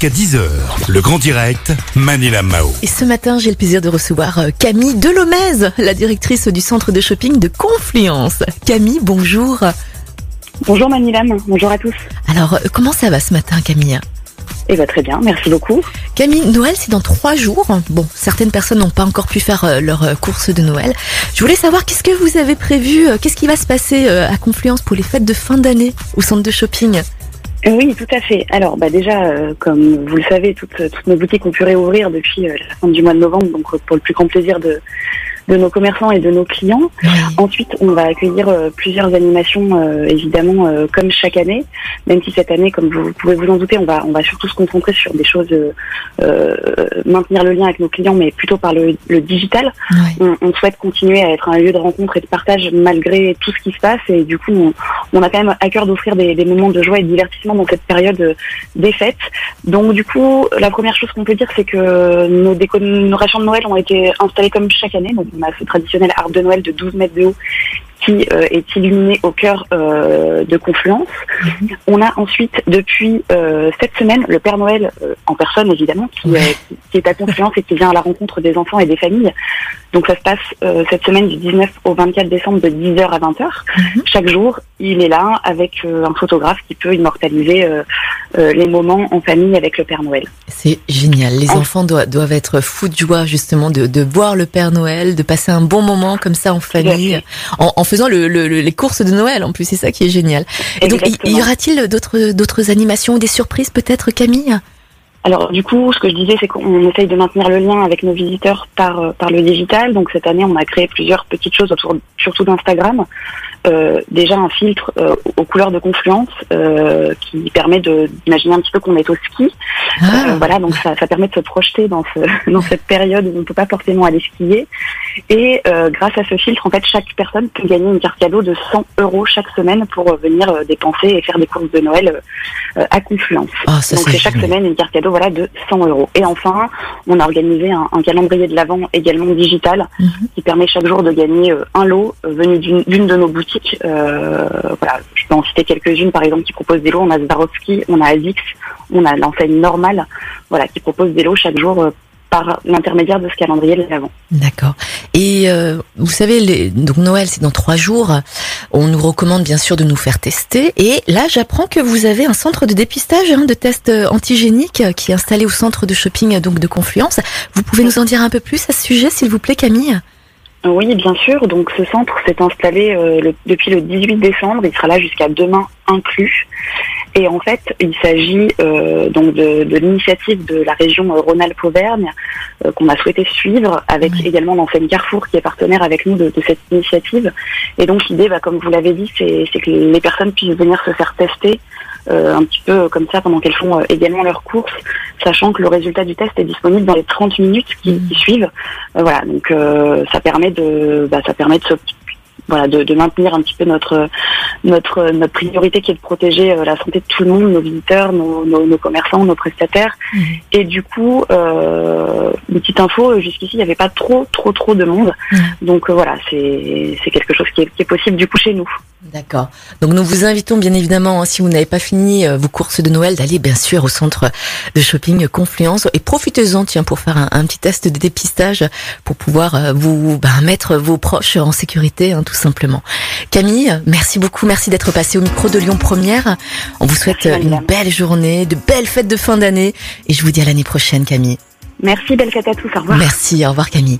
jusqu'à 10h. Le grand direct, Manila Mao. Et ce matin, j'ai le plaisir de recevoir euh, Camille Delomez, la directrice du centre de shopping de Confluence. Camille, bonjour. Bonjour Manilam, bonjour à tous. Alors, euh, comment ça va ce matin, Camille? Eh bien très bien, merci beaucoup. Camille, Noël, c'est dans trois jours. Bon, certaines personnes n'ont pas encore pu faire euh, leur course de Noël. Je voulais savoir qu'est-ce que vous avez prévu, qu'est-ce qui va se passer à Confluence pour les fêtes de fin d'année au centre de shopping? Oui, tout à fait. Alors bah déjà, euh, comme vous le savez, toutes, nos boutiques ont pu réouvrir depuis euh, la fin du mois de novembre, donc euh, pour le plus grand plaisir de, de nos commerçants et de nos clients. Ensuite, on va accueillir euh, plusieurs animations, euh, évidemment, euh, comme chaque année. Même si cette année, comme vous pouvez vous en douter, on va, on va surtout se concentrer sur des choses, maintenir le lien avec nos clients, mais plutôt par le, le digital. On, on souhaite continuer à être un lieu de rencontre et de partage malgré tout ce qui se passe. Et du coup, on, on a quand même à cœur d'offrir des, des moments de joie et de divertissement dans cette période des fêtes. Donc du coup, la première chose qu'on peut dire, c'est que nos décorations de Noël ont été installées comme chaque année. Donc on a ce traditionnel arbre de Noël de 12 mètres de haut qui euh, est illuminé au cœur euh, de Confluence. On a ensuite, depuis euh, cette semaine, le Père Noël en personne, évidemment, qui, est à Confluence et qui vient à la rencontre des enfants et des familles. Donc ça se passe cette semaine du 19 au 24 décembre de 10h à 20h. Chaque jour, il est là avec un photographe qui peut immortaliser les moments en famille avec le Père Noël. C'est génial. Les En- enfants doivent, doivent être fous de joie justement de, de voir le Père Noël, de passer un bon moment comme ça en famille, en, en faisant le, le- le- les courses de Noël en plus. C'est ça qui est génial. Et donc, y, aura-t-il d'autres d'autres animations ou des surprises peut-être, Camille? Alors du coup, ce que je disais, c'est qu'on essaye de maintenir le lien avec nos visiteurs par euh, par le digital. Donc cette année, on a créé plusieurs petites choses autour, surtout d'Instagram. Euh, déjà un filtre euh, aux couleurs de confluence euh, qui permet d'imaginer un petit peu qu'on est au ski. Ah, Euh, voilà, donc ça, ça permet de se projeter dans ce dans cette période où on ne peut pas forcément aller skier. Et euh, grâce à ce filtre, en fait, chaque personne peut gagner une carte cadeau de 100 euros chaque semaine pour euh, venir dépenser et faire des courses de Noël euh, à Confluence. Ah, ça Donc c'est chaque génial. semaine une carte cadeau voilà de 100 euros. Et enfin, on a organisé un, un calendrier de l'avant également digital Mhm. qui permet chaque jour de gagner un lot venu d'une d'une de nos boutiques. Euh, voilà, peux en citer quelques-unes par exemple qui proposent des lots. On a Swarovski, on a Azix, on a l'enseigne normale, voilà, qui propose des lots chaque jour euh, par l'intermédiaire de ce calendrier de l'avant. D'accord. Et euh, vous savez, donc Noël, c'est dans trois jours. On nous recommande bien sûr de nous faire tester. Et là, j'apprends que vous avez un centre de dépistage hein, de tests euh, antigéniques qui est installé au centre de shopping donc de Confluence. Vous pouvez nous en dire un peu plus à ce sujet, s'il vous plaît, Camille? Oui, bien sûr. Donc ce centre s'est installé euh, le- depuis le 18 décembre. Il sera là jusqu'à demain inclus. Et en fait, il s'agit euh, donc de, de l'initiative de la région euh, Rhône-Alpes-Auvergne euh, qu'on a souhaité suivre, avec également l'enseigne Carrefour qui est partenaire avec nous de, de cette initiative. Et donc l'idée, bah, comme vous l'avez dit, c'est c'est que les personnes puissent venir se faire tester un petit peu comme ça pendant qu'elles font euh, également leurs courses, sachant que le résultat du test est disponible dans les 30 minutes qui, suivent. Euh, voilà, donc euh, ça permet de, bah, ça permet de se voilà, de, de maintenir un petit peu notre notre notre priorité qui est de protéger euh, la santé de tout le monde, nos visiteurs, nos, nos, nos commerçants, nos prestataires. Mhm. Et du coup, euh, une petite info, euh, jusqu'ici, il n'y avait pas trop trop trop de monde. Mhm. Donc euh, voilà, c'est c'est quelque chose qui est, qui est possible du coup chez nous. D'accord. Donc nous vous invitons bien évidemment, hein, si vous n'avez pas fini vos courses de Noël, d'aller bien sûr au centre de shopping Confluence et profitez-en tiens pour faire un, un petit test de dépistage pour pouvoir vous bah, mettre vos proches en sécurité hein, tout simplement. Camille, merci beaucoup, merci d'être passé au micro de Lyon Première. On vous souhaite Merci, une belle journée, de belles fêtes de fin d'année et je vous dis à l'année prochaine Camille. Merci, belle fête à tous. Au revoir. Merci, au revoir Camille.